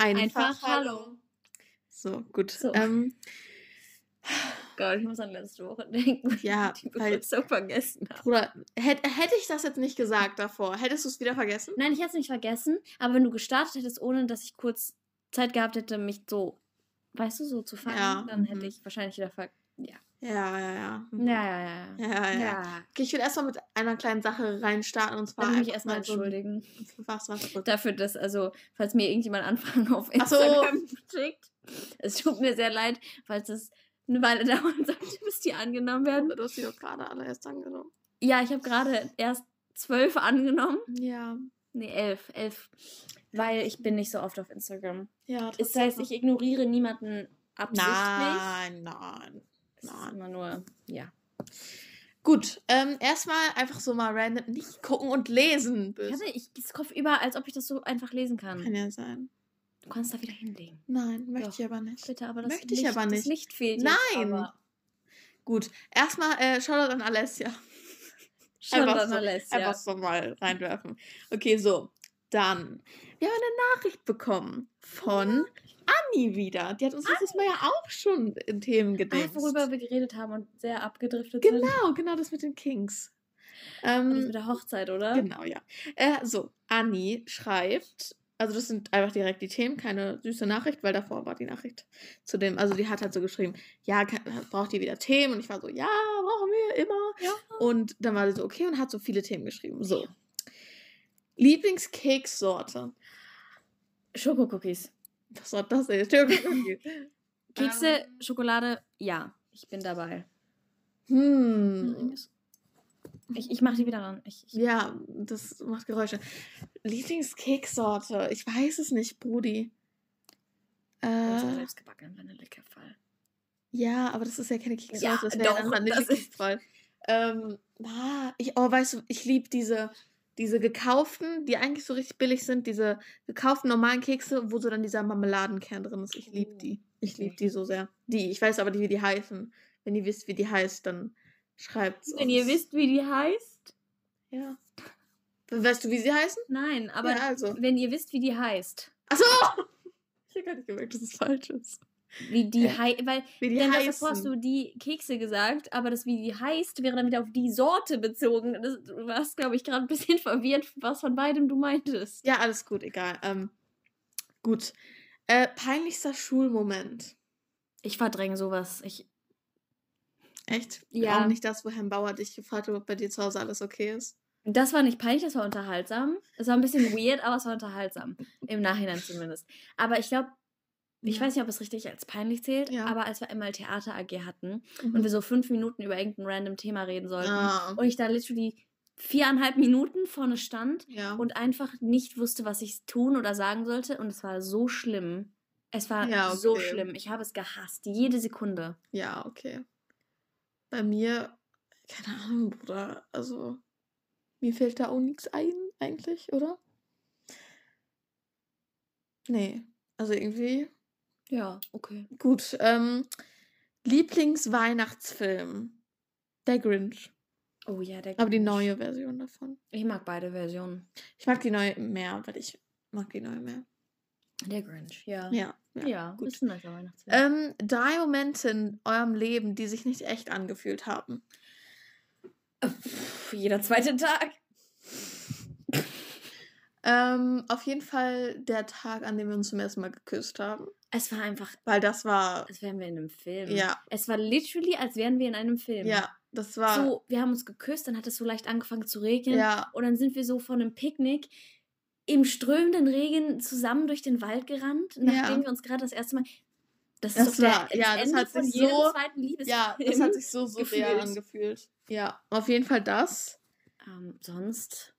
Einfach, hallo. So, gut. So. Ähm, Gott, ich muss an letzte Woche denken. Ja, die weil- so vergessen haben. Bruder, hätte, hätte ich das jetzt nicht gesagt davor, hättest du es wieder vergessen? Nein, ich hätte es nicht vergessen, aber wenn du gestartet hättest, ohne dass ich kurz Zeit gehabt hätte, mich so, weißt du, so zu fangen, Ja, dann hätte mhm. ich wahrscheinlich wieder ver... Ja. Ja, ja, ja. Ja, ja, ja. Ja, ja, ja. Okay, ich will erstmal mit einer kleinen Sache reinstarten und zwar. Ich mich einfach erstmal mal so entschuldigen. Was, was? was? Dafür, dass, also, falls mir irgendjemand Anfragen auf Ach so. Instagram schickt, es tut mir sehr leid, falls es eine Weile dauern sollte, bis die angenommen werden. Du hast die doch gerade alle erst angenommen. Ja, ich habe gerade erst zwölf angenommen. Ja. Nee, elf. Elf. Weil ich bin nicht so oft auf Instagram. Ja, Das heißt, ich ignoriere niemanden absichtlich. Nein, nein. Es ist nein. immer nur, ja. Gut, ähm, erstmal einfach so mal random nicht gucken und lesen. Ich Böse. hatte ich, das Kopf über, als ob ich das so einfach lesen kann. Kann ja sein. Du kannst da wieder hinlegen. Nein, möchte Doch. ich aber nicht. Bitte, aber das Möchte ich Licht, aber Das nicht. Licht fehlt Nein. Jetzt, aber Gut, erstmal äh, Shoutout an Alessia. dann so- alles, Einfach ja. so mal reinwerfen. Okay, so. Dann. Wir haben eine Nachricht bekommen von Anni wieder. Die hat uns letztes Mal ja auch schon in Themen Ah, gedingst. worüber wir geredet haben und sehr abgedriftet sind. Genau, genau das mit den Kings. Das Ähm, mit der Hochzeit, oder? Genau, ja. Äh, so, Anni schreibt, also das sind einfach direkt die Themen, keine süße Nachricht, weil davor war die Nachricht zu dem, also die hat halt so geschrieben, ja, braucht ihr wieder Themen? Und ich war so, ja, brauchen wir immer. Ja. Und dann war sie so, okay, und hat so viele Themen geschrieben. So. Lieblingskekssorte. Schokocookies. Was war das denn? Kekse, Ähm. Schokolade, ja. Ich bin dabei. Hm. Ich, ich mach die wieder ran. Ich, ich, Ja, das macht Geräusche. Lieblingskekssorte. Ich weiß es nicht, Brudi. Äh, selbstgebackenen Vanillekefall. ja, aber das ist ja keine Kekssorte. Ja, das wäre dann das Vanillekeks. Ähm, ah, ich, oh, weißt du, ich liebe diese, diese gekauften, die eigentlich so richtig billig sind, diese gekauften normalen Kekse, wo so dann dieser Marmeladenkern drin ist. Ich liebe Oh, die. Ich okay. liebe die so sehr. Die, ich weiß aber nicht, wie die heißen. Wenn ihr wisst, wie die heißt, dann schreibt's Wenn ihr uns. wisst, wie die heißt. Ja. Weißt du, wie sie heißen? Nein, aber ja, also. wenn ihr wisst, wie die heißt. Achso! Ich habe gar nicht gemerkt, dass es falsch ist. Wie die Äh, heißt. Weil, Wie die denn heißen. davor hast du die Kekse gesagt, aber das, wie die heißt, wäre dann wieder auf die Sorte bezogen. Das, du warst, glaube ich, gerade ein bisschen verwirrt, was von beidem du meintest. Ja, alles gut, egal. Ähm, gut. Äh, peinlichster Schulmoment. Ich verdränge sowas. Ich, Echt? Ja. Auch nicht das, wo Herrn Bauer dich gefragt hat, ob bei dir zu Hause alles okay ist. das war nicht peinlich, das war unterhaltsam. Es war ein bisschen weird, aber es war unterhaltsam. Im Nachhinein zumindest. Aber ich glaube, ich Ja. weiß nicht, ob es richtig als peinlich zählt, Ja. aber als wir einmal Theater AG hatten Mhm. und wir so fünf Minuten über irgendein random Thema reden sollten Ah, und ich da literally viereinhalb Minuten vorne stand ja. und einfach nicht wusste, was ich tun oder sagen sollte. Und es war so schlimm. Es war Ja, so okay. schlimm. Ich habe es gehasst. Jede Sekunde. ja, okay. Bei mir, keine Ahnung, Bruder. Also, mir fällt da auch nichts ein, eigentlich, oder? Nee. Also irgendwie. Ja, okay. Gut. Ähm, Lieblingsweihnachtsfilm. Der Grinch. Oh ja, der Aber die Grinch. neue Version davon. Ich mag beide Versionen. Ich mag die neue mehr, weil ich mag die neue mehr. Der Grinch, ja. Ja. ja. Ja, gut. ist ein nicer Weihnachtsfilm. Ähm, drei Momente in eurem Leben, die sich nicht echt angefühlt haben. Pff, jeder zweite Tag. Ähm, auf jeden Fall der Tag, an dem wir uns zum ersten Mal geküsst haben. Es war einfach, Weil das war. als wären wir in einem Film. Ja, Es war literally, als wären wir in einem Film. ja, das war. So, wir haben uns geküsst, dann hat es so leicht angefangen zu regnen. ja, Und dann sind wir so von einem Picknick im strömenden Regen zusammen durch den Wald gerannt, nachdem Ja. wir uns gerade das erste Mal. Das, Das ist war- der, ja, das Ende hat sich so- ja, das hat sich so surreal gefühlt. angefühlt. Ja, auf jeden Fall das. ähm, sonst,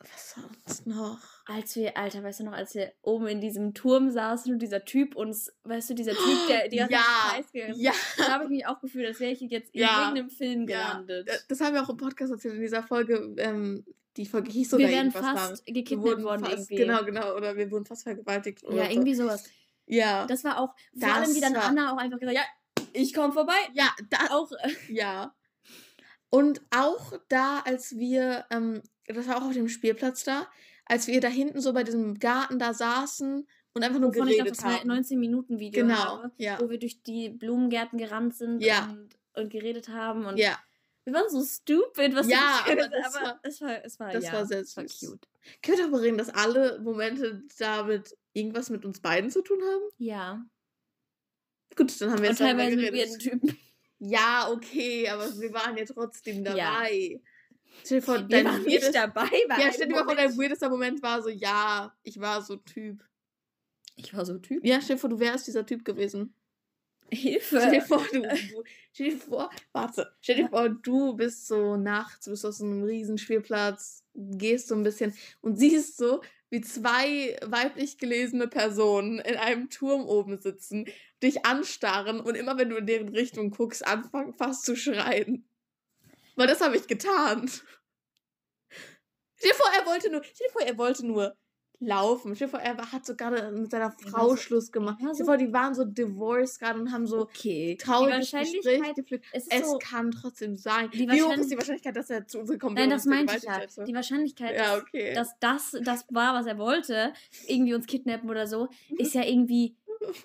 Was sonst noch? als wir, Alter, weißt du noch, als wir oben in diesem Turm saßen und dieser Typ uns, weißt du, dieser Typ, der die ganze Ja, Zeit gegangen Ja, da habe ich mich auch gefühlt, als wäre ich jetzt in Ja, irgendeinem Film ja. gelandet. Äh, Das haben wir auch im Podcast erzählt in dieser Folge. Ähm, die Folge hieß sogar wir wären fast. Wir gekidnappt worden fast, irgendwie. Genau, genau. Oder wir wurden fast vergewaltigt. Oder Ja, irgendwie sowas. So. Ja. Das war auch, vor Das allem wie dann Anna auch einfach gesagt, ja, ich komme vorbei. ja, da, Auch, äh, Ja. Und auch da, als wir, ähm, das war auch auf dem Spielplatz da, als wir da hinten so bei diesem Garten da saßen und einfach nur Wovon ich geredet das haben. 19 Minuten Video Genau, habe, ja. wo wir durch die Blumengärten gerannt sind Ja. und, und geredet haben und Ja, wir waren so stupid, was Ja, wir aber das aber es war es war das ja, war sehr es war süß. cute. können wir darüber reden, dass alle Momente damit irgendwas mit uns beiden zu tun haben? Ja. Gut, dann haben wir Und jetzt darüber teilweise mit geredet. Typen. Ja, okay, aber wir waren ja trotzdem Ja. Stell dir vor, dein waren nicht dabei bei Ja, stell dir mal vor, dein weirdester Moment war so, ja, ich war so Typ. Ich war so Typ. Ja, stell dir vor, du wärst dieser Typ gewesen. Hilfe. Stell dir vor, du, du stell dir vor, warte, stell dir vor, du bist so nachts, bist auf so einem riesen Spielplatz, gehst so ein bisschen und siehst so, wie zwei weiblich gelesene Personen in einem Turm oben sitzen, dich anstarren und immer wenn du in deren Richtung guckst, anfangen fast zu schreien. Weil das habe ich getan. Stell dir vor, er wollte nur, stell dir vor, er wollte nur laufen. Stell dir vor, er hat so gerade mit seiner Er Frau so- Schluss gemacht. Stell dir vor, die waren so divorced gerade und haben so Okay. trauriges die Gespräch geführt. es ist Es so, kann trotzdem sein. Die Wie hoch ist die Wahrscheinlichkeit, dass er zu uns gekommen nein, wäre das meinte ich ja. hätte? Die Wahrscheinlichkeit, Ja, dass, okay. dass das das war, was er wollte, irgendwie uns kidnappen oder so, ist ja irgendwie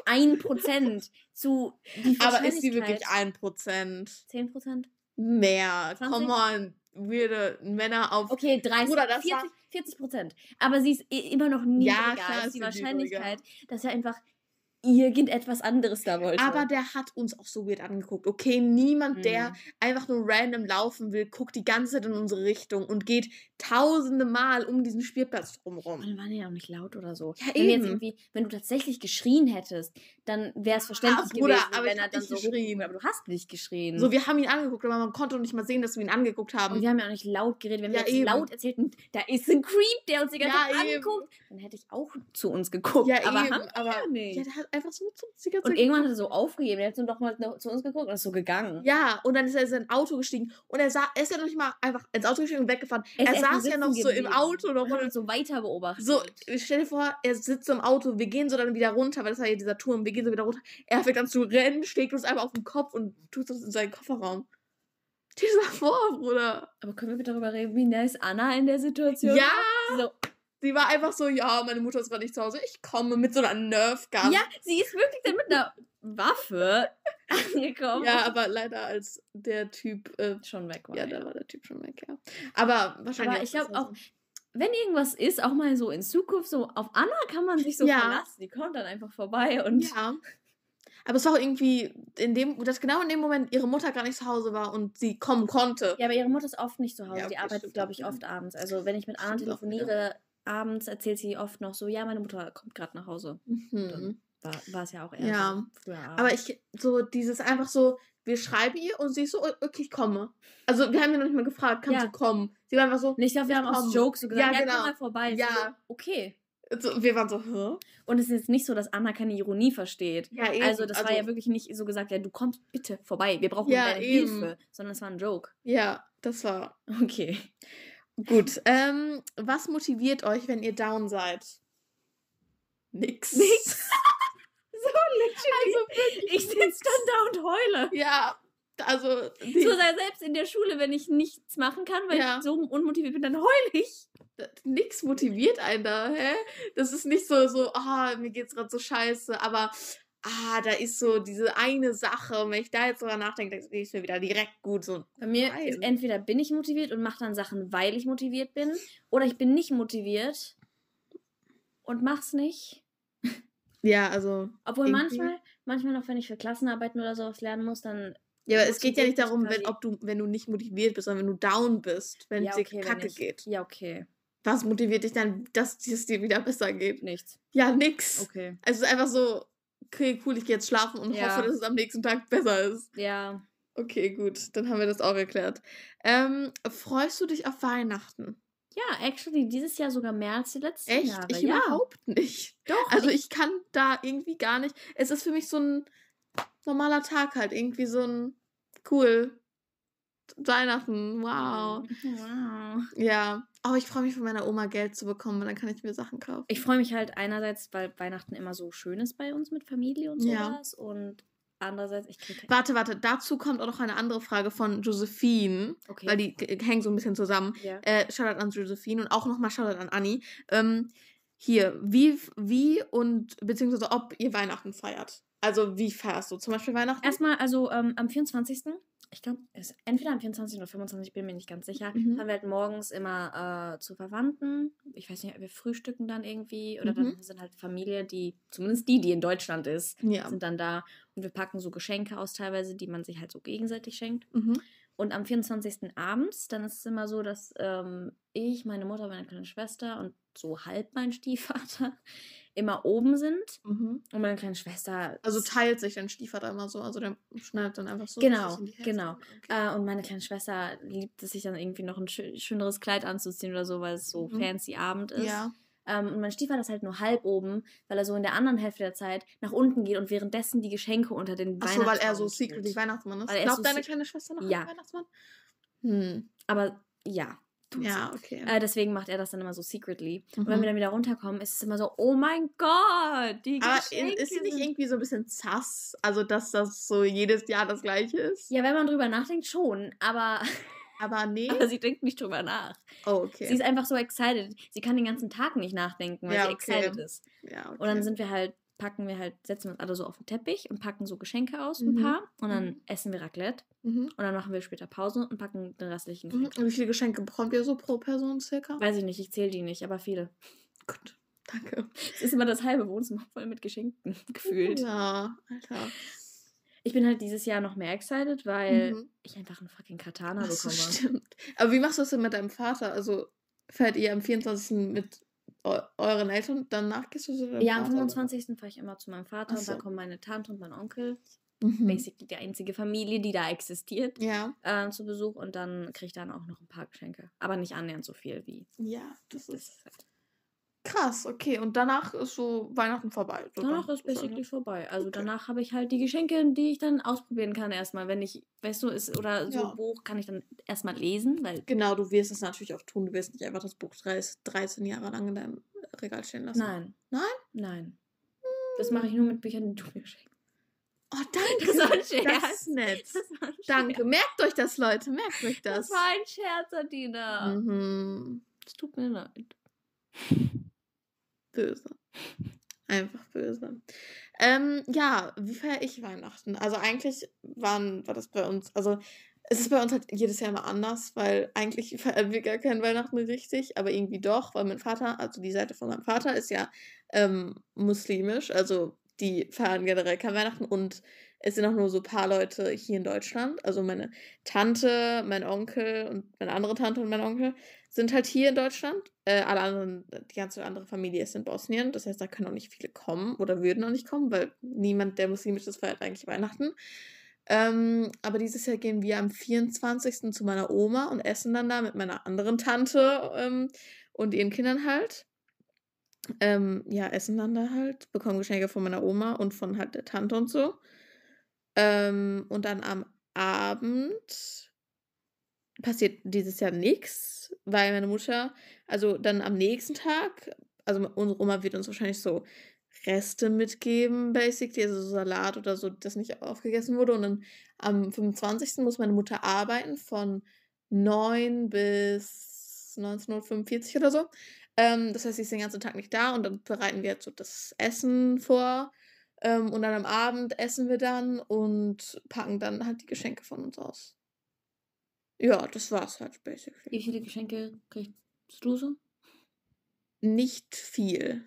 ein Prozent zu die Aber ist sie wirklich ein Prozent? 10 Prozent? Mehr. 20? Come on. Weirde Männer auf. Okay, 30, Bruder, das 40, 40 Prozent. Aber sie ist immer noch niedriger klar als die Wahrscheinlichkeit, dass er einfach irgendetwas anderes da wollte. Aber der hat uns auch so weird angeguckt. Okay, niemand, der Mhm. einfach nur random laufen will, guckt die ganze Zeit in unsere Richtung und geht tausende Mal um diesen Spielplatz drumherum. Und waren ja auch nicht laut oder so. Ja, wenn, wir jetzt eben. irgendwie, wenn du tatsächlich geschrien hättest, dann wäre es verständlich Ah, Bruder, gewesen, aber wenn ich er dann nicht so geschrien. Aber du hast nicht geschrien. So, wir haben ihn angeguckt, aber man konnte nicht mal sehen, dass wir ihn angeguckt haben. und wir haben ja auch nicht laut geredet. Wenn wir Ja, jetzt eben. laut erzählten, da ist ein Creep, der uns die ganze Ja, Zeit eben. anguckt, dann hätte ich auch zu uns geguckt. ja, aber eben, haben wir aber nicht. ja, der hat einfach so zu uns die ganze und irgendwann hat er so aufgegeben. Er hat so doch mal noch zu uns geguckt und ist so gegangen. Ja, und dann ist er in sein Auto gestiegen und er, sah, er ist ja noch nicht mal einfach ins Auto gestiegen und weggefahren. Er ist Er, saß ja noch so im geblieben Auto noch Und so weiter beobachtet. so, stell dir vor, er sitzt im Auto, wir gehen so dann wieder runter, weil das war ja dieser Turm, wir gehen so wieder runter. Er fängt an zu rennen, schlägt uns einfach auf den Kopf und tut das in seinen Kofferraum. Mal vor, Bruder. aber können wir bitte darüber reden, wie nice Anna in der Situation Ja, war? So, sie war einfach so, ja, meine Mutter ist gerade nicht zu Hause, ich komme mit so einer Nerf Gun. Ja, sie ist wirklich dann mit einer Waffe angekommen. Ja, aber leider als der Typ, äh, schon weg war. ja, Ja, da war der Typ schon weg, ja. Aber wahrscheinlich. Aber ich glaube auch, wenn irgendwas ist, auch mal so in Zukunft, so auf Anna kann man sich so Ja. verlassen. Die kommt dann einfach vorbei und Ja. Aber es war auch irgendwie in dem, dass genau in dem Moment ihre Mutter gar nicht zu Hause war und sie kommen konnte. Ja, aber ihre Mutter ist oft nicht zu Hause. Ja, die okay, arbeitet, stimmt glaube ich, oft abends. Also wenn ich mit Anna telefoniere, abends erzählt sie oft noch so, ja, meine Mutter kommt gerade nach Hause. Mhm. War, war es ja auch eher Ja. so. Aber ich, so dieses einfach so, wir schreiben ihr und sie ist so, okay, ich komme. Also wir haben ja noch nicht mal gefragt, kannst Ja. du kommen? Sie war einfach so, Und ich glaube, wir haben komm. aus Jokes so gesagt, Ja, ja, genau. komm mal vorbei. Ja. So, okay. so wir waren so, hä? Und es ist jetzt nicht so, dass Anna keine Ironie versteht. Ja, eben. Also das war ja wirklich nicht so gesagt, ja, du kommst bitte vorbei, wir brauchen Ja, deine eben. Hilfe, sondern es war ein Joke. Ja, das war Okay. Gut. Ähm, was motiviert euch, wenn ihr down seid? Nix. Nix. so literally. Ich sitze dann da und heule. Ja, also So sei selbst in der Schule, wenn ich nichts machen kann, weil Ja. ich so unmotiviert bin, dann heule ich. nix motiviert einen da, hä? Das ist nicht so, so, ah, mir geht's gerade so scheiße, aber ah, da ist so diese eine Sache, und wenn ich da jetzt drüber nachdenke, dann ist mir wieder direkt gut so. Bei mir Nein. ist entweder bin ich motiviert und mache dann Sachen, weil ich motiviert bin, oder ich bin nicht motiviert und mach's nicht. Ja, also. Obwohl manchmal, manchmal noch, wenn ich für Klassenarbeiten oder sowas lernen muss, dann Ja, aber es geht ja nicht darum, wenn, ob du, wenn du nicht motiviert bist, sondern wenn du down bist, wenn ja, es dir okay, kacke ich, geht. Ja, okay. Was motiviert dich dann, dass es dir wieder besser geht? Nichts. Ja, nix. Okay. Also es ist einfach so, okay, cool, ich gehe jetzt schlafen und Ja. hoffe, dass es am nächsten Tag besser ist. Ja. Okay, gut, dann haben wir das auch erklärt. Ähm, freust du dich auf Weihnachten? Ja, actually, dieses Jahr sogar mehr als die letzten Echt? Jahre. Ich ja, überhaupt nicht. doch. Also ich kann da irgendwie gar nicht. Es ist für mich so ein normaler Tag halt. Irgendwie so ein cool. Weihnachten, wow. Wow. Ja. Aber ich freue mich von meiner Oma Geld zu bekommen, weil dann kann ich mir Sachen kaufen. Ich freue mich halt einerseits, weil Weihnachten immer so schön ist bei uns mit Familie und Ja. sowas. Und andererseits, ich kriege. Warte, warte, dazu kommt auch noch eine andere Frage von Josephine, Okay. weil die hängen so ein bisschen zusammen. ja. Äh, Shoutout an Josephine und auch nochmal Shoutout an Anni. Ähm, hier, wie, wie und beziehungsweise ob ihr Weihnachten feiert. Also wie feierst du zum Beispiel Weihnachten? Erstmal, also ähm, am 24. Ich glaube, entweder am 24. oder 25. bin mir nicht ganz sicher. Mhm. Fahren wir halt morgens immer äh, zu Verwandten. Ich weiß nicht, wir frühstücken dann irgendwie. Oder Mhm. dann sind halt Familie, die, zumindest die, die in Deutschland ist, Ja. sind dann da. Und wir packen so Geschenke aus teilweise, die man sich halt so gegenseitig schenkt. Mhm. Und am 24. abends, dann ist es immer so, dass ähm, ich, meine Mutter, meine kleine Schwester und so halb mein Stiefvater immer oben sind. Mhm. Und meine kleine Schwester. Also teilt sich dein Stiefvater immer so, also der schneidet dann einfach so. Genau, genau. Okay. Äh, und meine kleine Schwester liebt es sich dann irgendwie noch ein schö schöneres Kleid anzuziehen oder so, weil es so Mhm. fancy Abend ist. ja. Ähm, und mein Stiefvater ist halt nur halb oben, weil er so in der anderen Hälfte der Zeit nach unten geht und währenddessen die Geschenke unter den Achso, weil er so secretly. Weihnachtsmann ist. Glaubt so deine kleine Schwester noch Ja. an Weihnachtsmann? Hm. Aber ja. Tut Ja, okay. Äh, deswegen macht er das dann immer so secretly. Und Mhm. wenn wir dann wieder runterkommen, ist es immer so, oh mein Gott, die Aber Geschenke ist sie nicht sind irgendwie so ein bisschen sass? Also, dass das so jedes Jahr das gleiche ist? Ja, wenn man drüber nachdenkt, schon. Aber, Aber nee. aber sie denkt nicht drüber nach. Oh, okay. Sie ist einfach so excited. Sie kann den ganzen Tag nicht nachdenken, weil Ja, sie okay. excited ist. ja, okay. Und dann sind wir halt, packen wir halt, setzen wir uns alle so auf den Teppich und packen so Geschenke aus, ein Mhm. paar. Und dann Mhm. essen wir Raclette. Mhm. Und dann machen wir später Pause und packen den restlichen Mhm. Geschenk. Und wie viele Geschenke bekommt ihr so pro Person circa? Weiß ich nicht, ich zähle die nicht, aber viele. Gut, danke. Es ist immer das halbe Wohnzimmer voll mit Geschenken gefühlt. Ja, Alter. Ich bin halt dieses Jahr noch mehr excited, weil Mhm. ich einfach einen fucking Katana Ach bekomme. stimmt. Aber wie machst du das denn mit deinem Vater? Also fährt ihr am 24. mit euren Eltern, danach gehst du zu deinem Ja, am Vater? 25. fahre ich immer zu meinem Vater Ach und so. kommen meine Tante und mein Onkel. Mhm. Basically die einzige Familie, die da existiert, Ja, äh, zu Besuch. Und dann kriege ich dann auch noch ein paar Geschenke. Aber nicht annähernd so viel wie ja, das das. ist krass. Okay, und danach ist so Weihnachten vorbei. So Danach dann- ist basically vorbei. Also Okay. danach habe ich halt die Geschenke, die ich dann ausprobieren kann erstmal, wenn ich, weißt du, ist oder so Ja. ein Buch kann ich dann erstmal lesen, weil Genau, du wirst es natürlich auch tun. Du wirst nicht einfach das Buch 30, 13 Jahre lang in deinem Regal stehen lassen. nein. Nein? Nein. Das mache ich nur mit Büchern, die du mir schenkst. Oh, danke. Das war ein Das Scherz. ist nett. Das Danke. Scherz. Merkt euch das, Leute. Merkt euch das. Das war ein Scherz, Adina. mhm. Es tut mir leid. Böse. Einfach böse. Ähm, ja, wie feiere ich Weihnachten? Also eigentlich waren, war das bei uns, also es ist bei uns halt jedes Jahr immer anders, weil eigentlich feiern wir gar kein Weihnachten richtig, aber irgendwie doch, weil mein Vater, also die Seite von meinem Vater ist ja ähm, muslimisch, also die feiern generell kein Weihnachten und es sind auch nur so ein paar Leute hier in Deutschland. Also meine Tante, mein Onkel und meine andere Tante und mein Onkel sind halt hier in Deutschland. Äh, alle anderen, die ganze andere Familie ist in Bosnien. Das heißt, da können auch nicht viele kommen oder würden auch nicht kommen, weil niemand, der muslimisch ist, feiert eigentlich Weihnachten. Ähm, aber dieses Jahr gehen wir am 24. zu meiner Oma und essen dann da mit meiner anderen Tante ähm, und ihren Kindern halt. Ähm, ja, essen dann da halt, bekommen Geschenke von meiner Oma und von halt der Tante und so. Ähm, und dann am Abend passiert dieses Jahr nichts, weil meine Mutter, also dann am nächsten Tag, also unsere Oma wird uns wahrscheinlich so Reste mitgeben, basically, also so Salat oder so, das nicht aufgegessen wurde. Und dann am 25. muss meine Mutter arbeiten von 9 bis 19.45 oder so. Ähm, das heißt, sie ist den ganzen Tag nicht da und dann bereiten wir jetzt so das Essen vor. Ähm, und dann am Abend essen wir dann und packen dann halt die Geschenke von uns aus. Ja, das war's halt basically. Wie viele Geschenke kriegst du so? Nicht viel.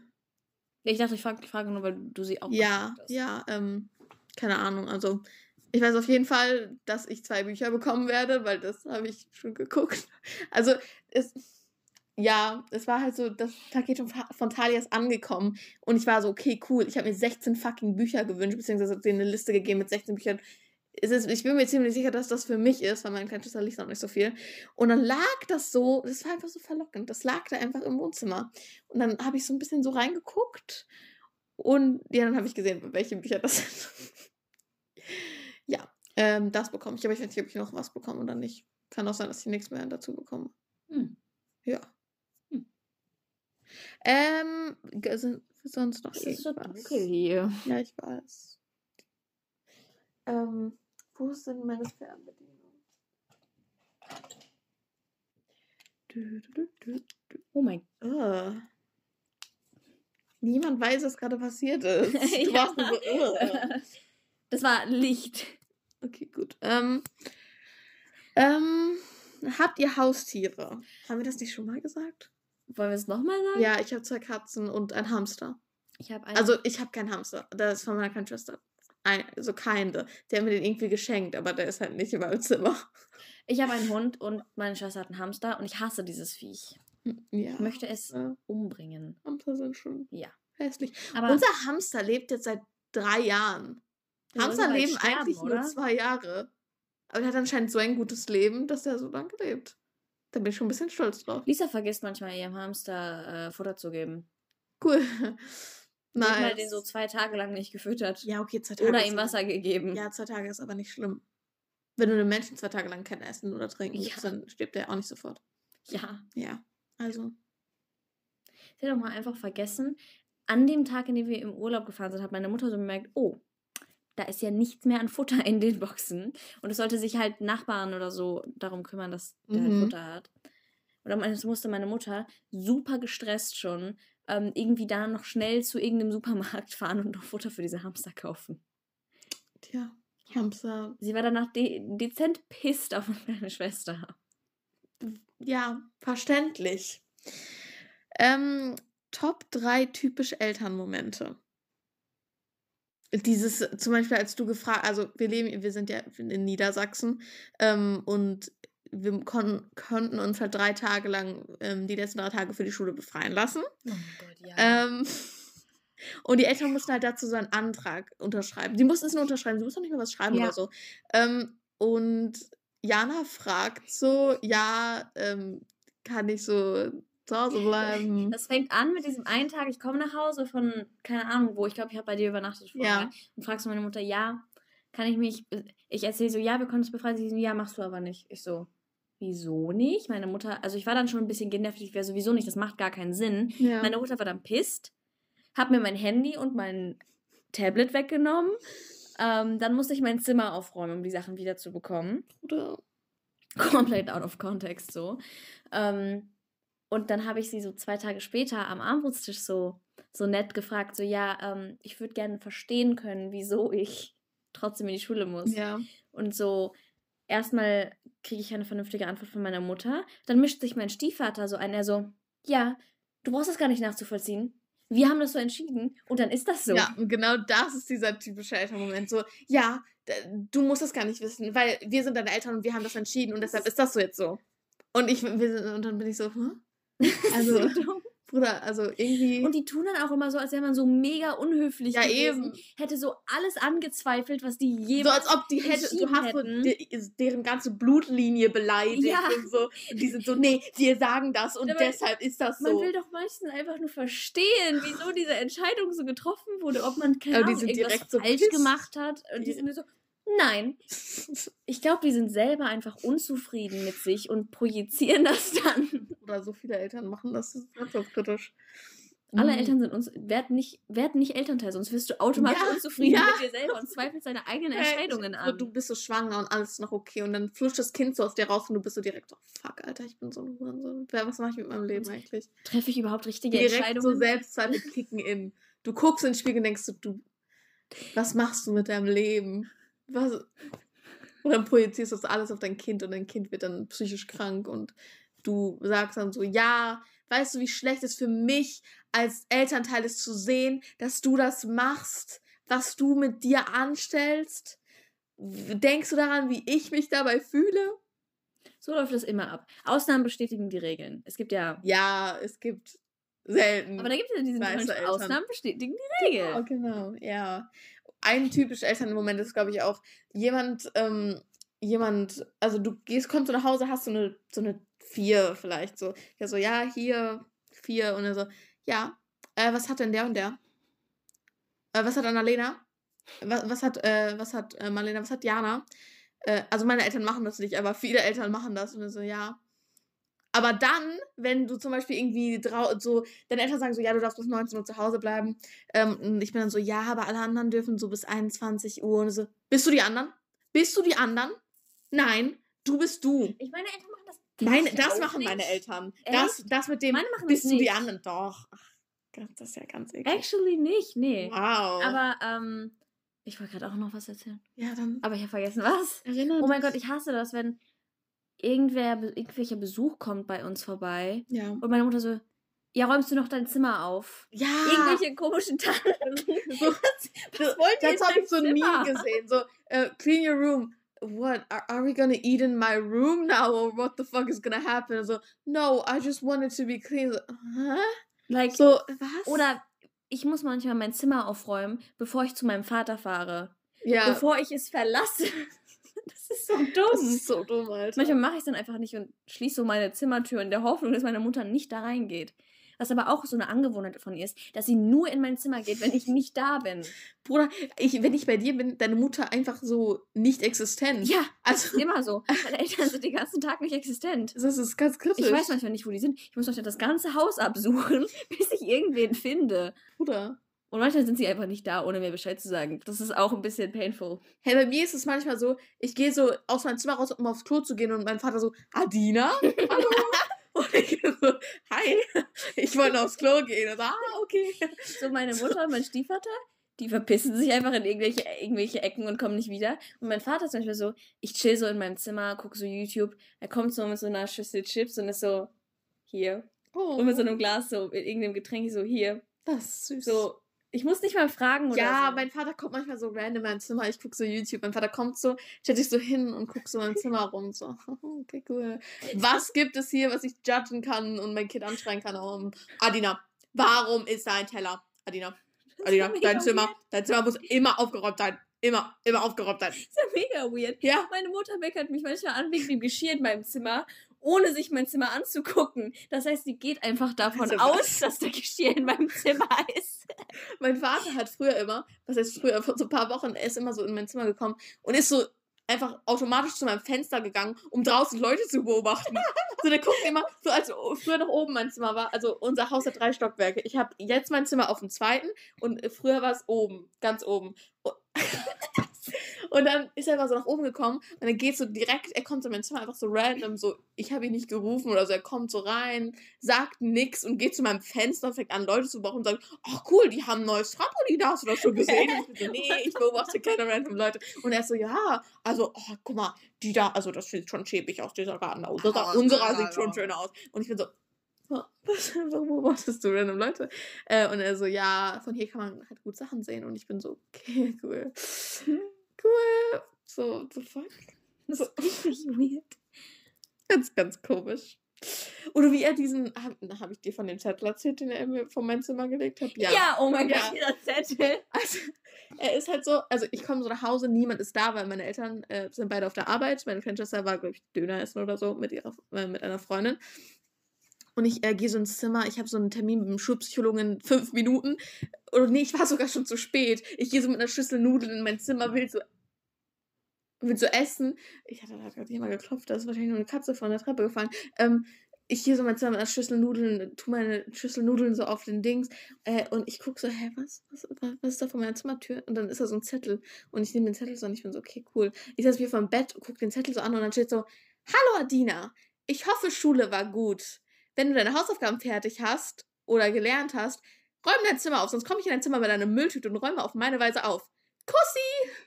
Ich dachte, ich frage die Frage nur, weil du sie auch Ja, hast. ja, ähm, keine Ahnung. Also, ich weiß auf jeden Fall, dass ich zwei Bücher bekommen werde, weil das habe ich schon geguckt. Also, es, ja, es war halt so, das Paket von, Talia ist angekommen und ich war so, okay, cool. Ich habe mir 16 fucking Bücher gewünscht, beziehungsweise denen eine Liste gegeben mit 16 Büchern. Es ist, ich bin mir ziemlich sicher, dass das für mich ist, weil meine kleine Schwester liest noch nicht so viel. Und dann lag das so, das war einfach so verlockend. Das lag da einfach im Wohnzimmer. Und dann habe ich so ein bisschen so reingeguckt und ja, dann habe ich gesehen, welche Bücher das sind. ja, ähm, das bekomme ich. Aber ich weiß nicht, ob ich noch was bekomme oder nicht. Kann auch sein, dass ich nichts mehr dazu bekomme. Hm. Ja. Hm. Ähm, sonst noch Es ist so dunkel hier. Ja, ich weiß. Ähm, wo sind meine du. Oh mein Ah. Niemand weiß, was gerade passiert ist. Du Ja. warst so, "Ugh." Das war Licht. Okay, gut. Ähm, ähm, habt ihr Haustiere? Haben wir das nicht schon mal gesagt? Wollen wir es nochmal sagen? Ja, ich habe zwei Katzen und ein Hamster. Ich habe einen. Also ich habe keinen Hamster. Das ist von meiner kleinen Schwester. Ein, so keine. Der hat mir den irgendwie geschenkt, aber der ist halt nicht in meinem Zimmer. ich habe einen Hund und meine Schwester hat einen Hamster und ich hasse dieses Viech. Ja. Ich möchte es äh, umbringen. Hamster sind schon Ja. hässlich. Aber Unser Hamster lebt jetzt seit drei Jahren. Hamster leben sterben, eigentlich nur oder? zwei Jahre. Aber der hat anscheinend so ein gutes Leben, dass er so lange lebt. Da bin ich schon ein bisschen stolz drauf. Lisa vergisst manchmal ihrem Hamster äh, Futter zu geben. Cool. Sie hat mal Nice. den so zwei Tage lang nicht gefüttert. ja, okay, zwei Tage. Oder ihm Wasser gegeben. Ja, zwei Tage ist aber nicht schlimm. Wenn du einem Menschen zwei Tage lang kein Essen oder Trinken Ja. gibst, dann stirbt er auch nicht sofort. ja. Ja, also. Sie hat doch mal einfach vergessen, an dem Tag, in dem wir im Urlaub gefahren sind, hat meine Mutter so bemerkt, oh, da ist ja nichts mehr an Futter in den Boxen. Und es sollte sich halt Nachbarn oder so darum kümmern, dass der halt Mhm. Futter hat. Und dann meinte- musste meine Mutter super gestresst schon ähm, irgendwie da noch schnell zu irgendeinem Supermarkt fahren und noch Futter für diese Hamster kaufen. Tja, Hamster. Sie war danach de dezent pisst auf meine Schwester. Ja, verständlich. Ähm, Top 3 typische Elternmomente. Dieses, zum Beispiel, als du gefragt, also wir leben, wir sind ja in Niedersachsen ähm, und wir kon konnten uns halt drei Tage lang ähm, die letzten drei Tage für die Schule befreien lassen. Oh Gott, ja. Ähm, und die Eltern mussten halt dazu so einen Antrag unterschreiben. Sie mussten es nur unterschreiben, sie mussten nicht mehr was schreiben Ja. oder so. Ähm, und Jana fragt so, ja, ähm, kann ich so zu Hause bleiben? Das fängt an mit diesem einen Tag, ich komme nach Hause von, keine Ahnung wo, ich glaube, ich habe bei dir übernachtet vorher. Ja. Und fragst du meine Mutter, ja, kann ich mich, ich erzähle so, ja, wir konnten uns befreien. Sie so, ja, machst du aber nicht. Ich so, wieso nicht? Meine Mutter, also ich war dann schon ein bisschen genervt, ich wäre sowieso nicht, das macht gar keinen Sinn. Ja. Meine Mutter war dann pisst, hat mir mein Handy und mein Tablet weggenommen. Ähm, dann musste ich mein Zimmer aufräumen, um die Sachen wieder zu bekommen. Oder? komplett out of context so. Ähm, und dann habe ich sie so zwei Tage später am Abendbrotstisch so, so nett gefragt, so ja, ähm, ich würde gerne verstehen können, wieso ich trotzdem in die Schule muss. Ja. Und so erstmal kriege ich eine vernünftige Antwort von meiner Mutter. Dann mischt sich mein Stiefvater so ein, er so, ja, du brauchst das gar nicht nachzuvollziehen. Wir haben das so entschieden und dann ist das so. Ja, und genau das ist dieser typische Elternmoment. So, ja, du musst das gar nicht wissen, weil wir sind deine Eltern und wir haben das entschieden und deshalb ist das so jetzt so. Und ich wir, und dann bin ich so, hm? Also, So dumm. Bruder, also irgendwie. Und die tun dann auch immer so, als wäre man so mega unhöflich ja, gewesen. eben. Hätte so alles angezweifelt, was die So jemals... als ob die hätte, du hast so de, deren ganze Blutlinie beleidigt Ja. und so. Und die sind so, nee, wir sagen das und Aber deshalb ist das Man so. will doch meistens einfach nur verstehen, wieso diese Entscheidung so getroffen wurde, ob man keine Ahnung, irgendwas direkt so falsch pissed. gemacht hat. Und die Die- sind so, nein. Ich glaube, die sind selber einfach unzufrieden mit sich und projizieren das dann. Oder so viele Eltern machen das, das ist ganz, ganz kritisch. Alle Mhm. Eltern sind uns, werd nicht, werd nicht Elternteil, sonst wirst du automatisch Ja, unzufrieden ja. mit dir selber und zweifelst deine eigenen Hey, Entscheidungen so, an. Du bist so schwanger und alles ist noch okay und dann fluscht das Kind so aus dir raus und du bist so direkt so, fuck, Alter, ich bin so ein Hurensohn. Was mache ich mit meinem Leben eigentlich? Treffe ich überhaupt richtige Direkt so Entscheidungen? Selbstzweifel kicken in. Du guckst in den Spiegel und denkst so, du, was machst du mit deinem Leben? Was? Und dann projizierst du das alles auf dein Kind und dein Kind wird dann psychisch krank und du sagst dann so, ja, weißt du, wie schlecht es für mich als Elternteil ist zu sehen, dass du das machst, was du mit dir anstellst? Denkst du daran, wie ich mich dabei fühle? So läuft es immer ab. Ausnahmen bestätigen die Regeln. Es gibt ja. Ja, es gibt selten. Aber da gibt es ja diesen. Ausnahmen bestätigen die Regeln. Oh, genau, ja. Ein typischer Elternmoment ist, glaube ich, auch jemand, ähm, jemand, also du gehst, kommst so nach Hause, hast so eine, so eine vier vielleicht so. Ja, so, ja, hier, vier. Und er so, ja, äh, was hat denn der und der? Äh, was hat Annalena? Was, was hat, äh, was hat äh, Marlena? Was hat Jana? Äh, also meine Eltern machen das nicht, aber viele Eltern machen das. Und er so, ja. Aber dann, wenn du zum Beispiel irgendwie so, deine Eltern sagen so, ja, du darfst bis 19 Uhr zu Hause bleiben. Ähm, und ich bin dann so, ja, aber alle anderen dürfen so bis 21 Uhr. Und so, bist du die anderen? Bist du die anderen? Nein, du bist du. Ich meine Eltern machen das. Ich das machen nicht. meine Eltern. Echt? Das, das mit dem, Meine machen das bist du die nicht. anderen? Doch. Ach, das ist ja ganz eklig. Actually nicht, nee. Wow. Aber, ähm, ich wollte gerade auch noch was erzählen. ja, dann Aber ich habe vergessen, was. erinnere Oh mein. Gott, ich hasse das, wenn irgendwer, irgendwelcher Besuch kommt bei uns vorbei Ja. und meine Mutter so, ja, räumst du noch dein Zimmer auf? Ja. Irgendwelche komischen Tanten. So, Was wollt ihr das in habe ich so nie Zimmer? gesehen. So, äh, clean your room. What? Are, are we gonna eat in my room now? Or what the fuck is gonna happen? So, no, I just want it to be clean. So, hä? Like, So, was? oder ich muss manchmal mein Zimmer aufräumen, bevor ich zu meinem Vater fahre. ja, Bevor ich es verlasse. Das ist so dumm. das ist so dumm, Alter. Manchmal mache ich es dann einfach nicht und schließe so meine Zimmertür in der Hoffnung, dass meine Mutter nicht da reingeht. Was aber auch so eine Angewohnheit von ihr ist, dass sie nur in mein Zimmer geht, wenn ich nicht da bin. Bruder, ich, wenn ich bei dir bin, deine Mutter einfach so nicht existent. Ja, das Also- ist immer so. Meine Eltern sind den ganzen Tag nicht existent. Das ist ganz kritisch. Ich weiß manchmal nicht, wo die sind. Ich muss manchmal das ganze Haus absuchen, bis ich irgendwen finde. Bruder. Und manchmal sind sie einfach nicht da, ohne mir Bescheid zu sagen. Das ist auch ein bisschen painful. Hey, bei mir ist es manchmal so, ich gehe so aus meinem Zimmer raus, um aufs Klo zu gehen und mein Vater so, Adina? Hallo? und ich so, hi, ich wollte aufs Klo gehen. Und so, ah, okay. So meine Mutter und mein Stiefvater, die verpissen sich einfach in irgendwelche, irgendwelche Ecken und kommen nicht wieder. Und mein Vater ist Beispiel so, ich chill so in meinem Zimmer, gucke so YouTube. Er kommt so mit so einer Schüssel Chips und ist so, hier. Oh, Und mit so einem Glas so, mit irgendeinem Getränk so, hier. das ist süß. So, ich muss nicht mal fragen oder ja, so. mein Vater kommt manchmal so random in mein Zimmer. Ich gucke so YouTube. Mein Vater kommt so, stellt sich so hin und guckt so in mein Zimmer rum. So, okay, cool. Was gibt es hier, was ich judgen kann und mein Kind anschreien kann? Um, Adina, warum ist da ein Teller? Adina, Adina, dein Zimmer, weird. dein Zimmer muss immer aufgeräumt sein. Immer, immer aufgeräumt sein. Das ist ja mega weird. Ja. Meine Mutter meckert mich manchmal an wegen dem Geschirr in meinem Zimmer, ohne sich mein Zimmer anzugucken. Das heißt, sie geht einfach davon Also aus, dass der Geschirr in meinem Zimmer ist. Mein Vater hat früher immer, was heißt früher, vor so ein paar Wochen, er ist immer so in mein Zimmer gekommen und ist so einfach automatisch zu meinem Fenster gegangen, um draußen Leute zu beobachten. so, der guckt immer, so als früher noch oben mein Zimmer war, also unser Haus hat drei Stockwerke. Ich habe jetzt mein Zimmer auf dem zweiten und früher war es oben, ganz oben. Und dann ist er immer so nach oben gekommen und dann geht so direkt, er kommt so in mein Zimmer einfach so random, so, ich habe ihn nicht gerufen oder so, er kommt so rein, sagt nix und geht zu meinem Fenster, fängt an, Leute zu beobachten und sagt, ach cool, die haben ein neues Trampolin, da hast du das schon gesehen? Und ich so, nee, ich beobachte keine random Leute. Und er ist so, ja, also, oh, guck mal, die da, also das sieht schon schäbig aus, dieser Garten aus. Unserer, unserer sieht schon schön aus. Und ich bin so, "Oh, was, warum beobachtest du random Leute? Äh, und er so, ja, von hier kann man halt gut Sachen sehen. Und ich bin so, okay, cool. Cool. So, the fuck? Das So, ist richtig weird. ganz, ganz komisch. Oder wie er diesen, habe hab ich dir von dem Zettel erzählt, den er mir von meinem Zimmer gelegt hat? Ja, oh mein Ja. Gott, dieser Zettel. Also, er ist halt so, also ich komme so nach Hause, niemand ist da, weil meine Eltern äh, sind beide auf der Arbeit. Meine kleine Schwester war, glaube ich, Döner essen oder so mit ihrer äh, mit einer Freundin. Und ich äh, gehe so ins Zimmer, ich habe so einen Termin mit dem Schulpsychologen in fünf Minuten. Oder nee, ich war sogar schon zu spät. Ich gehe so mit einer Schüssel Nudeln in mein Zimmer, will so, will so essen. Ich hatte da gerade jemand geklopft, da ist wahrscheinlich nur eine Katze von der Treppe gefallen. Ähm, ich gehe so in mein Zimmer mit einer Schüssel Nudeln, tu meine Schüssel Nudeln so auf den Dings äh, und ich gucke so, hä, was, was, was ist da vor meiner Zimmertür? Und dann ist da so ein Zettel und ich nehme den Zettel so und ich bin so, okay, cool. Ich setze mich vom Bett und gucke den Zettel so an und dann steht so, hallo Adina, ich hoffe Schule war gut. Wenn du deine Hausaufgaben fertig hast oder gelernt hast, räum dein Zimmer auf, sonst komme ich in dein Zimmer mit einer Mülltüte und räume auf meine Weise auf. Kussi!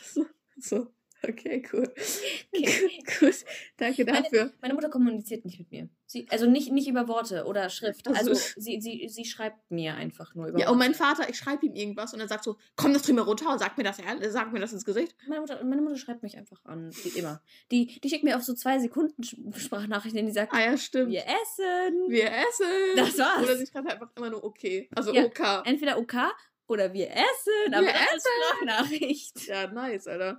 So, so. Okay, cool. Okay. gut, danke Meine- dafür. Meine Mutter kommuniziert nicht mit mir. Sie, also nicht, nicht über Worte oder Schrift. Ach so. Also sie, sie, sie schreibt mir einfach nur über Ja, und mein Worte. Vater, ich schreibe ihm irgendwas und er sagt so, komm das mir runter und sag mir das, sag mir das ins Gesicht. Meine Mutter, meine Mutter schreibt mich einfach an, wie immer. Die, die schickt mir auf so zwei Sekunden Sprachnachrichten, die sagt, Ah ja, stimmt. wir essen. Wir essen. Das war's. Oder sie schreibt einfach immer nur okay. Also Ja. OK. Entweder OK oder wir essen, aber Wir als Sprachnachricht. Ja, nice, Alter.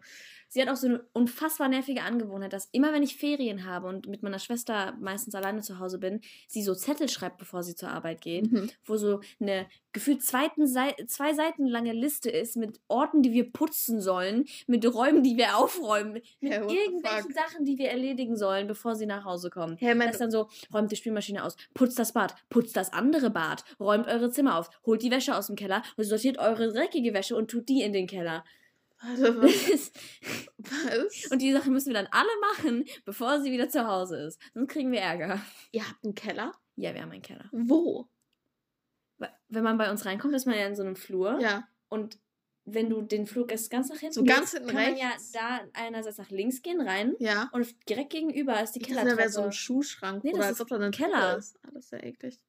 Sie hat auch so eine unfassbar nervige Angewohnheit, dass immer wenn ich Ferien habe und mit meiner Schwester meistens alleine zu Hause bin, sie so Zettel schreibt, bevor sie zur Arbeit geht, Mhm. wo so eine gefühlt zweiten Sei zwei Seiten lange Liste ist mit Orten, die wir putzen sollen, mit Räumen, die wir aufräumen, mit the irgendwelchen? Sachen, die wir erledigen sollen, bevor sie nach Hause kommen. Hey, Das ist dann so, räumt die Spülmaschine aus, putzt das Bad, putzt das andere Bad, räumt eure Zimmer auf, holt die Wäsche aus dem Keller und sortiert eure dreckige Wäsche und tut die in den Keller. Warte, was? was? und die Sachen müssen wir dann alle machen, bevor sie wieder zu Hause ist. Sonst kriegen wir Ärger. ihr habt einen Keller? Ja, wir haben einen Keller. Wo? wenn man bei uns reinkommt, ist man ja in so einem Flur. Ja. Und wenn du den Flug erst ganz nach hinten So ganz hinten kann man rechts. ja da einerseits nach links gehen rein Ja. und direkt gegenüber ist die Ich dachte, da wäre so Kellertreppe. ein Schuhschrank Nee, das oder ist als ob da ein Keller. ist. Ah, das ist ja eklig.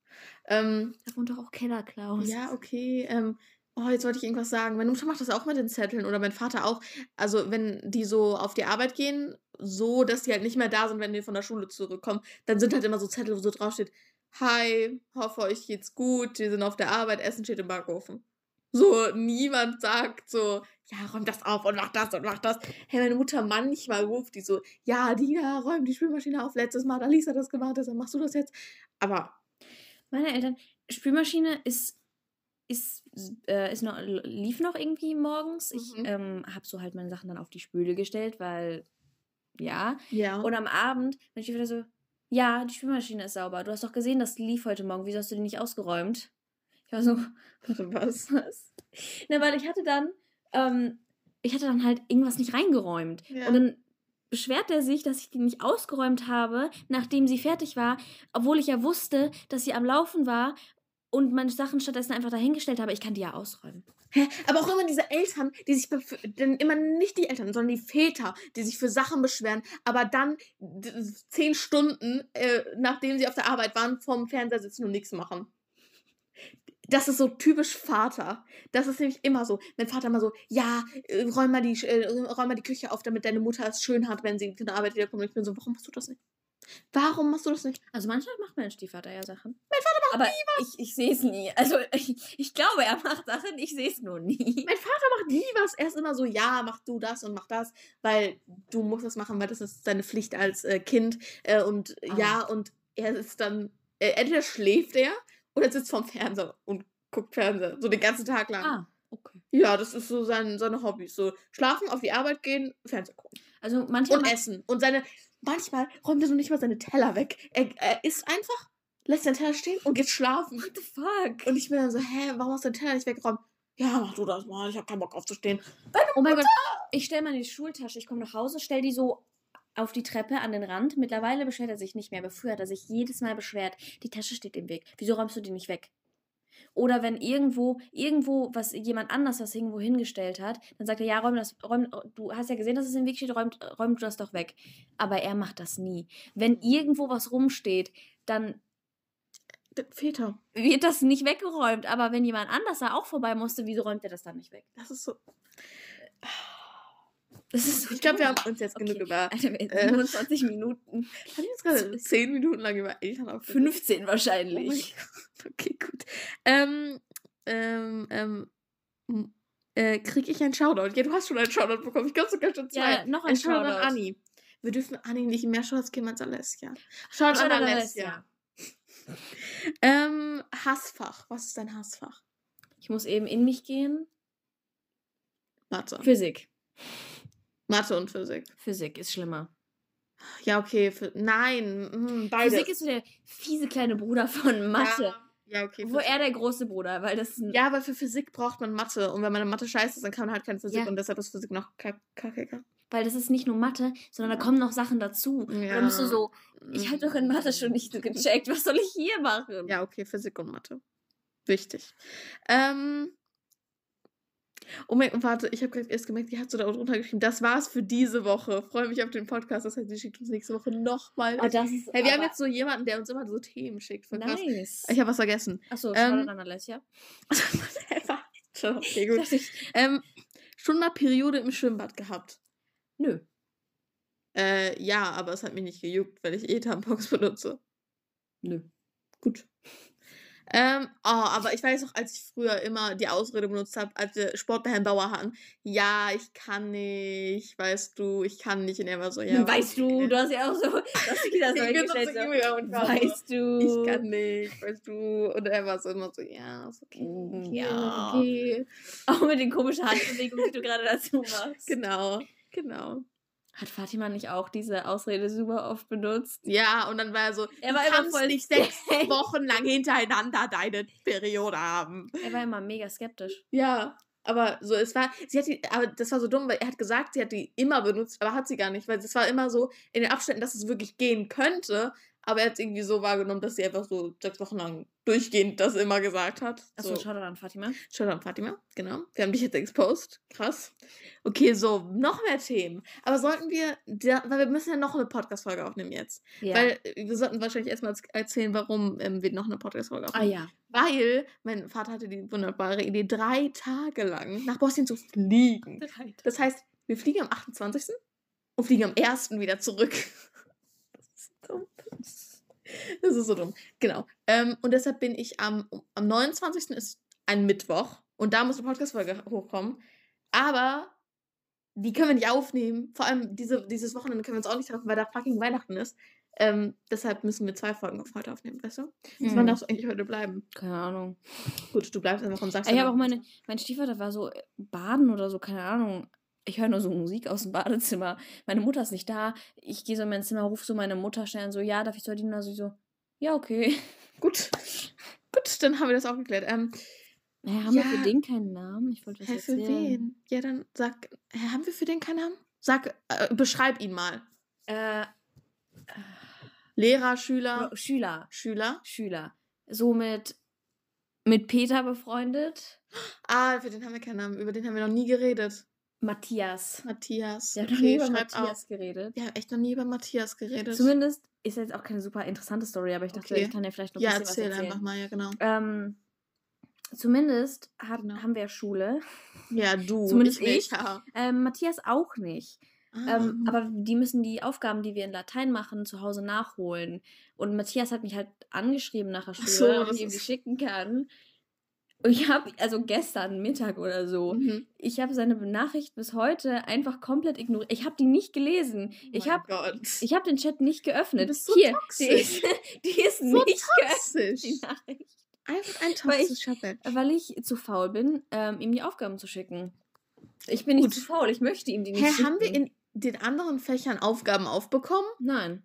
Ähm, Da wohnt doch auch Keller, Klaus. ja, okay. Ähm, oh, jetzt wollte ich irgendwas sagen. Meine Mutter macht das auch mit den Zetteln oder mein Vater auch. Also, wenn die so auf die Arbeit gehen, so, dass die halt nicht mehr da sind, wenn die von der Schule zurückkommen, dann sind halt immer so Zettel, wo so draufsteht, Hi, hoffe euch geht's gut, wir sind auf der Arbeit, Essen steht im Backofen. So, niemand sagt so, ja, räum das auf und mach das und mach das. Hey, meine Mutter manchmal ruft die so, ja, Dina, räum die Spülmaschine auf. Letztes Mal hat Alisa das gemacht, deshalb machst du das jetzt. Aber, Meine Eltern, Spülmaschine ist, ist, äh, ist noch, lief noch irgendwie morgens. Ich Mhm. ähm, habe so halt meine Sachen dann auf die Spüle gestellt, weil, ja. ja. Und am Abend bin ich wieder so, ja, die Spülmaschine ist sauber. Du hast doch gesehen, das lief heute Morgen. Wieso hast du die nicht ausgeräumt? Ich war so, Warte, was? was? Na, weil ich hatte dann, ähm, ich hatte dann halt irgendwas nicht reingeräumt. Ja. Und dann beschwert er sich, dass ich die nicht ausgeräumt habe, nachdem sie fertig war, obwohl ich ja wusste, dass sie am Laufen war und meine Sachen stattdessen einfach dahingestellt habe. Ich kann die ja ausräumen. Hä? Aber auch immer diese Eltern, die sich, denn immer nicht die Eltern, sondern die Väter, die sich für Sachen beschweren, aber dann zehn Stunden, äh, nachdem sie auf der Arbeit waren, vorm Fernseher sitzen und nichts machen. Das ist so typisch Vater. Das ist nämlich immer so. Mein Vater immer so, ja, äh, räum mal, die, äh, räum mal die Küche auf, damit deine Mutter es schön hat, wenn sie von der Arbeit wiederkommt. Und ich bin so, warum machst du das nicht? Warum machst du das nicht? Also manchmal macht mein Stiefvater ja Sachen. Mein Vater Aber ich, ich sehe es nie. Also ich, ich glaube, er macht Sachen, ich sehe es nur nie. Mein Vater macht nie was. Er ist immer so, ja, mach du das und mach das, weil du musst das machen, weil das ist deine Pflicht als äh, Kind. Äh, und Ah. ja, und er ist dann, äh, entweder schläft er oder sitzt vorm Fernseher und guckt Fernseher. So den ganzen Tag lang. Ah, okay. Ja, das ist so sein, seine Hobbys. So schlafen, auf die Arbeit gehen, Fernseher gucken. Also manchmal Und essen. Und seine, manchmal räumt er so nicht mal seine Teller weg. Er, er isst einfach, lässt seinen Teller stehen und geht schlafen. What the fuck? Und ich bin dann so, hä, warum hast du den Teller nicht weggeräumt? Ja, mach du das mal, ich hab keinen Bock aufzustehen. Oh mein Gott, ich stelle meine Schultasche, ich komme nach Hause, stell die so auf die Treppe an den Rand. Mittlerweile beschwert er sich nicht mehr, aber früher hat er sich jedes Mal beschwert, die Tasche steht im Weg. Wieso räumst du die nicht weg? Oder wenn irgendwo, irgendwo, was jemand anders was irgendwo hingestellt hat, dann sagt er, ja, räum das, räum, du hast ja gesehen, dass es im Weg steht, räum, räum du das doch weg. Aber er macht das nie. Wenn irgendwo was rumsteht, dann Väter. wird das nicht weggeräumt. Aber wenn jemand anders da auch vorbei musste, wieso räumt er das dann nicht weg? Das ist so. Das ist so Ich glaube, wir haben uns jetzt genug Okay. über. Alter, wir Äh. 27 Minuten. Haben wir jetzt gerade zehn Minuten lang über Eltern aufgeregt? 15 Oh mein wahrscheinlich. Gott. Okay, gut. Ähm, ähm, ähm, äh, krieg ich einen Shoutout? Ja, du hast schon einen Shoutout bekommen. Ich glaube sogar schon zwei. Ja, noch ein ein Shoutout an Shoutout. Anni. Wir dürfen Anni nicht mehr Shoutouts geben als Alessia. Shoutout an Shoutout an Alessia. Ähm, Hassfach. Was ist dein Hassfach? Ich muss eben in mich gehen. Mathe. Physik. Mathe und Physik. Physik ist schlimmer. Ja, okay. Für, nein, mm, beides. Physik ist so der fiese kleine Bruder von Mathe. Ja, ja okay. Wo er der große Bruder, weil das ein Ja, aber für Physik braucht man Mathe. Und wenn man in Mathe scheiße ist, dann kann man halt keine Physik. Ja. Und deshalb ist Physik noch kack- kackiger. weil das ist nicht nur Mathe, sondern da kommen noch Sachen dazu. Und dann bist du so, ich habe doch in Mathe schon nicht so gecheckt, was soll ich hier machen? Ja, okay, Physik und Mathe. Wichtig. Ähm. Oh mein Gott, warte, ich habe gerade erst gemerkt, die hat so da drunter geschrieben, das war's für diese Woche. Freue mich auf den Podcast. Das heißt, sie schickt uns nächste Woche nochmal. Ah, das ist hey, wir haben jetzt so jemanden, der uns immer so Themen schickt. Voll krass. nice. Ich habe was vergessen. Achso, Ähm, an Alessia. Okay, gut. Ich, Ähm, schon mal Periode im Schwimmbad gehabt. Nö. Äh, ja, aber es hat mich nicht gejuckt, weil ich eh Tampons benutze. Nö. Gut. Ähm, oh, aber ich weiß noch, als ich früher immer die Ausrede benutzt habe, als wir Sport bei Herrn Bauer hatten, ja, ich kann nicht, weißt du, ich kann nicht. Und er war so, ja. weißt du, du hast ja auch so, dass das Ich so bin so zu so, Julia und war so, weißt du. Ich kann nicht, weißt du. Und er war so immer so, ja, ist okay. Okay, ja. Okay. Auch mit den komischen Handbewegungen, die du gerade dazu machst. Genau, genau. Hat Fatima nicht auch diese Ausrede super oft benutzt? Ja, und dann war er so, Er du war immer kannst voll nicht sechs. Wochen lang hintereinander deine Periode haben. Er war immer mega skeptisch. Ja, aber so, es war, sie hat die, aber das war so dumm, weil er hat gesagt, sie hat die immer benutzt, aber hat sie gar nicht, weil es war immer so in den Abständen, dass es wirklich gehen könnte, aber er hat es irgendwie so wahrgenommen, dass sie einfach so sechs Wochen lang durchgehend das immer gesagt hat. Achso, so. schau an Fatima. Schau an Fatima, genau. Wir haben dich jetzt exposed. Krass. Okay, so, noch mehr Themen. Aber sollten wir, da, weil wir müssen ja noch eine Podcast-Folge aufnehmen jetzt. Ja. Weil äh, wir sollten wahrscheinlich erstmal erzählen, warum ähm, wir noch eine Podcast-Folge ah aufnehmen. ja. Weil mein Vater hatte die wunderbare Idee, drei Tage lang nach Bosnien zu fliegen. Das heißt, wir fliegen am 28. und fliegen am 1. wieder zurück. Das ist so dumm. Das ist so dumm. Genau. Ähm, und deshalb bin ich am, am 29. ist ein Mittwoch und da muss eine Podcast-Folge hochkommen. Aber die können wir nicht aufnehmen. Vor allem diese, dieses Wochenende können wir uns auch nicht treffen, weil da fucking Weihnachten ist. Ähm, deshalb müssen wir zwei Folgen auf heute aufnehmen, weißt du? Bis wann Mhm. darfst du eigentlich heute bleiben? Keine Ahnung. Gut, du bleibst einfach und sagst Ich habe auch meine, mein Stiefvater war so äh, baden oder so, keine Ahnung. Ich höre nur so Musik aus dem Badezimmer. Meine Mutter ist nicht da. Ich gehe so in mein Zimmer, rufe so meine Mutter schnell an, so, ja, darf ich zu? Also ich so, ja, okay. Gut. Gut, dann haben wir das auch geklärt. Ähm, Naja, haben wir Ja. für den keinen Namen? Ich wollte was hä, für wen? Ja, dann sag. Hä, haben wir für den keinen Namen? Sag, äh, beschreib ihn mal. Äh, Lehrer, Schüler, Schüler. Schüler. Schüler. So mit, mit Peter befreundet. Ah, für den haben wir keinen Namen. Über den haben wir noch nie geredet. Matthias. Matthias. Wir haben noch nie über Matthias auf. geredet. Wir haben echt noch nie über Matthias geredet. Zumindest ist jetzt auch keine super interessante Story, aber ich dachte, Okay. ich kann ja vielleicht noch ein ja, bisschen erzähl was erzählen. einfach mal, ja, genau. Ähm, zumindest hat, Genau. haben wir Schule. Ja, du. Zumindest ich. Ich. ja. Ähm, Matthias auch nicht. Ähm, Ah. aber die müssen die Aufgaben, die wir in Latein machen, zu Hause nachholen. Und Matthias hat mich halt angeschrieben nach der Schule, so, ob ich ihm die schicken kann. Und ich habe, also gestern Mittag oder so, Mhm. ich habe seine Nachricht bis heute einfach komplett ignoriert. Ich habe die nicht gelesen. Ich Mein habe Gott. ich hab den Chat nicht geöffnet. bist so Hier, die toxisch. ist, die ist so nicht geöffnet, toxisch. die Nachricht. Einfach ein Weil ich- toxischer. Weil ich zu faul bin, ähm, ihm die Aufgaben zu schicken. Ich bin nicht Gut. zu faul, ich möchte ihm die nicht Hä, schicken. haben wir in den anderen Fächern Aufgaben aufbekommen? Nein.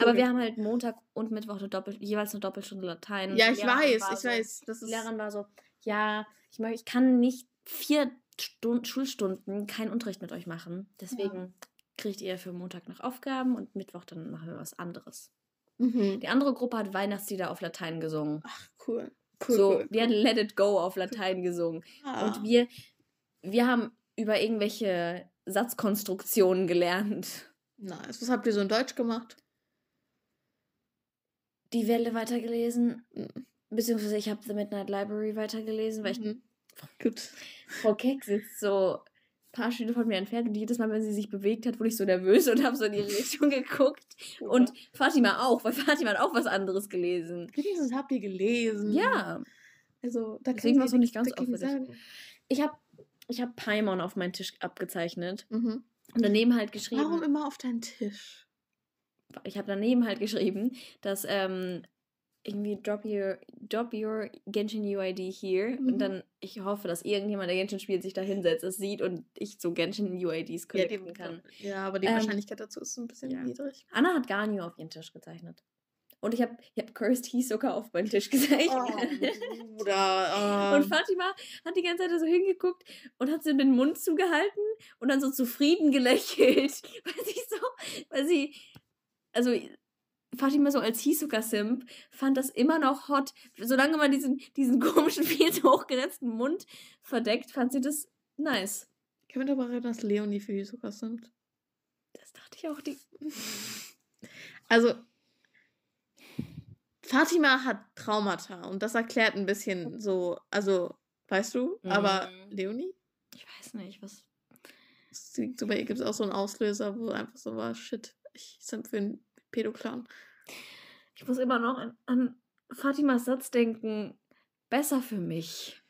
Aber wir haben halt Montag und Mittwoch eine Doppel jeweils eine Doppelstunde Latein. Ja, ich weiß, ich so, weiß. Das Die. Lehrerin war so, ja, ich, ich kann nicht vier Stund Schulstunden keinen Unterricht mit euch machen. Deswegen kriegt ihr für Montag noch Aufgaben und Mittwoch dann machen wir was anderes. Mhm. Die andere Gruppe hat Weihnachtslieder auf Latein gesungen. Ach, cool. Cool. so, cool, die hat Let It Go auf Latein gesungen. Ah. Und wir, wir haben über irgendwelche Satzkonstruktionen gelernt. Nice. Was habt ihr so in Deutsch gemacht? Die Welle weitergelesen. Mhm. Beziehungsweise ich habe The Midnight Library weitergelesen, weil ich Mhm. Gut. Frau Keck sitzt so ein paar Schritte von mir entfernt und jedes Mal, wenn sie sich bewegt hat, wurde ich so nervös und habe so in die Richtung geguckt. Und Fatima auch, weil Fatima hat auch was anderes gelesen. wenigstens habt ihr gelesen. Ja, Also, da Deswegen war's ich noch nicht ganz sagen. ich habe ich hab Paimon auf meinen Tisch abgezeichnet Mhm. Und daneben halt geschrieben. Warum immer auf deinen Tisch? ich habe daneben halt geschrieben, dass ähm, irgendwie drop your, drop your Genshin UID here Mhm. und dann ich hoffe, dass irgendjemand, der Genshin spielt, sich da hinsetzt, es sieht und ich so Genshin UIDs Ja, collecten die, kann. ja, aber die Ähm, Wahrscheinlichkeit dazu ist ein bisschen ja. niedrig. Anna hat Ganyu auf ihren Tisch gezeichnet. Und ich habe ich hab Cursed Hisoka auf meinen Tisch gezeichnet. Oh, Bruder. Und ähm, Fatima hat die ganze Zeit so hingeguckt und hat so den Mund zugehalten und dann so zufrieden gelächelt, weil sie so, weil sie, also Fatima so als Hisoka-Simp fand das immer noch hot. Solange man diesen, diesen komischen, viel zu hochgesetzten Mund verdeckt, fand sie das nice. Können wir darüber reden, dass Leonie für Hisoka sind? Das dachte ich auch. Die Also, Fatima hat Traumata und das erklärt ein bisschen so, also, weißt du, aber Mhm. Leonie? ich weiß nicht, was. So bei ihr gibt es auch so einen Auslöser, wo einfach so war, shit, ich sind für einen Pädoclan. Ich muss immer noch an, an Fatimas Satz denken. Besser für mich.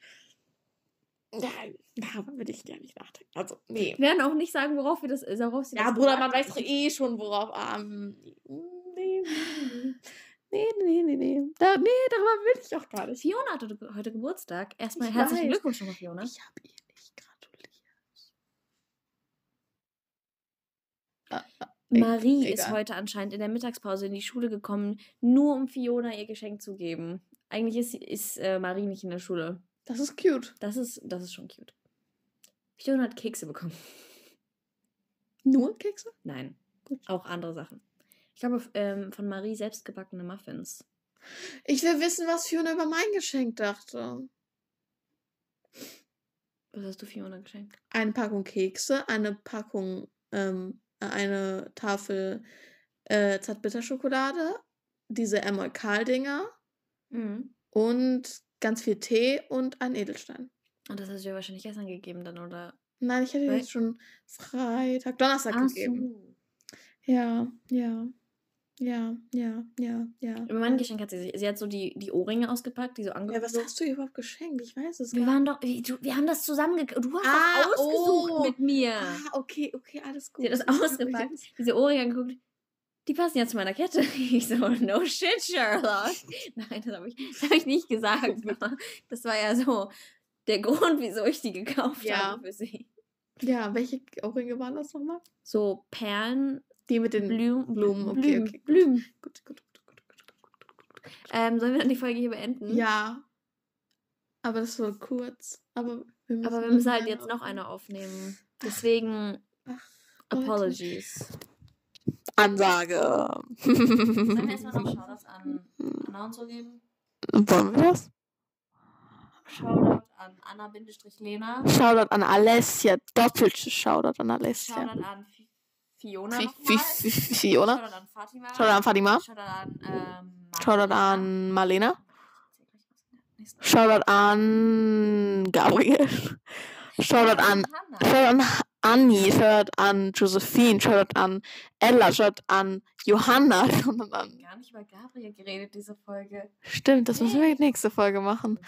Nein, darüber würde ich ja nicht nachdenken. Also, nee. Wir werden auch nicht sagen, worauf wir das, worauf sie Ja, das Bruder, man weiß doch eh schon, worauf. Ähm, nee, nee, nee. Nee, nee, nee, nee. Da, nee, darüber will ich auch gar nicht. Fiona hatte ge- heute Geburtstag. Erstmal Ich herzlichen weiß. Glückwunsch nochmal, Fiona. Ich habe ihr nicht gratuliert. Ah, ah, Marie ist egal. heute anscheinend in der Mittagspause in die Schule gekommen, nur um Fiona ihr Geschenk zu geben. Eigentlich ist, ist äh, Marie nicht in der Schule. Das ist cute. Das ist, das ist schon cute. Fiona hat Kekse bekommen. Nur Kekse? Nein, Gut. auch andere Sachen. Ich glaube, ähm, von Marie selbstgebackene Muffins. Ich will wissen, was Fiona über mein Geschenk dachte. Was hast du Fiona geschenkt? Eine Packung Kekse, eine Packung, ähm, eine Tafel äh, Zartbitterschokolade, diese Emolkal-Dinger Mhm. und ganz viel Tee und ein Edelstein. Und das hast du ja wahrscheinlich gestern gegeben dann, oder? Nein, ich hätte Weil- jetzt schon Freitag, Donnerstag Ach gegeben. so. Ja, ja, ja, ja, ja, ja. Über mein Geschenk hat sie, sie hat so die, die Ohrringe ausgepackt, die so Ja, angefangen. was hast du ihr überhaupt geschenkt? Ich weiß es wir gar waren doch, wie, du, wir haben das zusammen, du hast Ah, das ausgesucht oh. mit mir. Ah, okay, okay, alles gut. Sie hat das ausgepackt, diese Ohrringe angeguckt. Die passen ja zu meiner Kette. Ich so, no shit, Sherlock. Nein, das habe ich, das hab ich nicht gesagt. Das war ja so der Grund, wieso ich die gekauft Ja. habe für sie. Ja, welche Ohrringe waren das nochmal? So Perlen, Die mit den Blumen, Blumen, okay, Blumen, okay. Blumen. Gut, gut, gut, gut, gut, gut. Ähm, sollen wir dann die Folge hier beenden? Ja. Aber das war kurz. Aber wir müssen, Aber wir müssen halt jetzt noch eine aufnehmen. Deswegen Ach, Apologies. Ansage. Sollen wir erstmal noch Shoutouts an Anna und so geben? Wollen wir das? Shoutout an Anna-Lena. Shoutout an Alessia. Doppeltes Shoutout an Alessia. Shoutout an Fiona. Fiona. Shoutout an Fatima. Shoutout an Fatima. Shoutout an ähm, Marlena. Shoutout an Gabriel. Shoutout an. Shoutout an Anni, Shoutout an Josephine, Shoutout an Ella, Shoutout an Johanna, Shoutout an... gar nicht über Gabriel geredet, diese Folge. Stimmt, das müssen wir nächste Folge machen.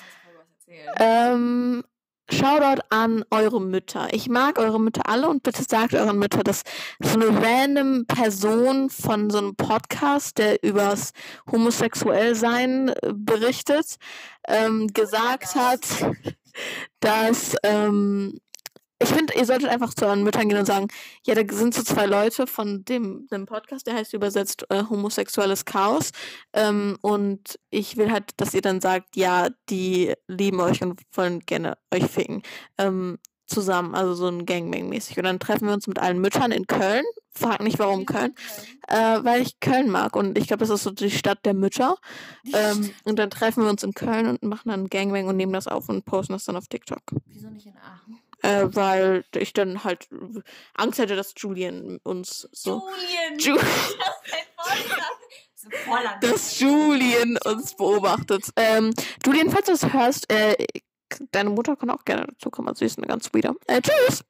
Ähm, Shoutout an eure Mütter. Ich mag eure Mütter alle und bitte sagt euren Müttern, dass so eine random Person von so einem Podcast, der übers Homosexuellsein äh, berichtet, ähm, gesagt hat, dass ähm, ich finde, ihr solltet einfach zu euren Müttern gehen und sagen, ja, da sind so zwei Leute von dem, dem Podcast, der heißt übersetzt äh, homosexuelles Chaos. Ähm, und ich will halt, dass ihr dann sagt, ja, die lieben euch und wollen gerne euch ficken. Ähm, zusammen, also so ein Gangbang-mäßig. Und dann treffen wir uns mit allen Müttern in Köln. Frag nicht, warum Köln. Äh, weil ich Köln mag und ich glaube, das ist so die Stadt der Mütter. Ähm, und dann treffen wir uns in Köln und machen dann Gangbang und nehmen das auf und posten das dann auf TikTok. Wieso nicht in Aachen? Äh, weil ich dann halt Angst hätte, dass Julian uns so. Julian! Ju das dass Julian uns beobachtet. Ähm, Julian, falls du das hörst, äh, deine Mutter kann auch gerne dazu kommen. Also sie ist eine ganz wieder. Äh, tschüss!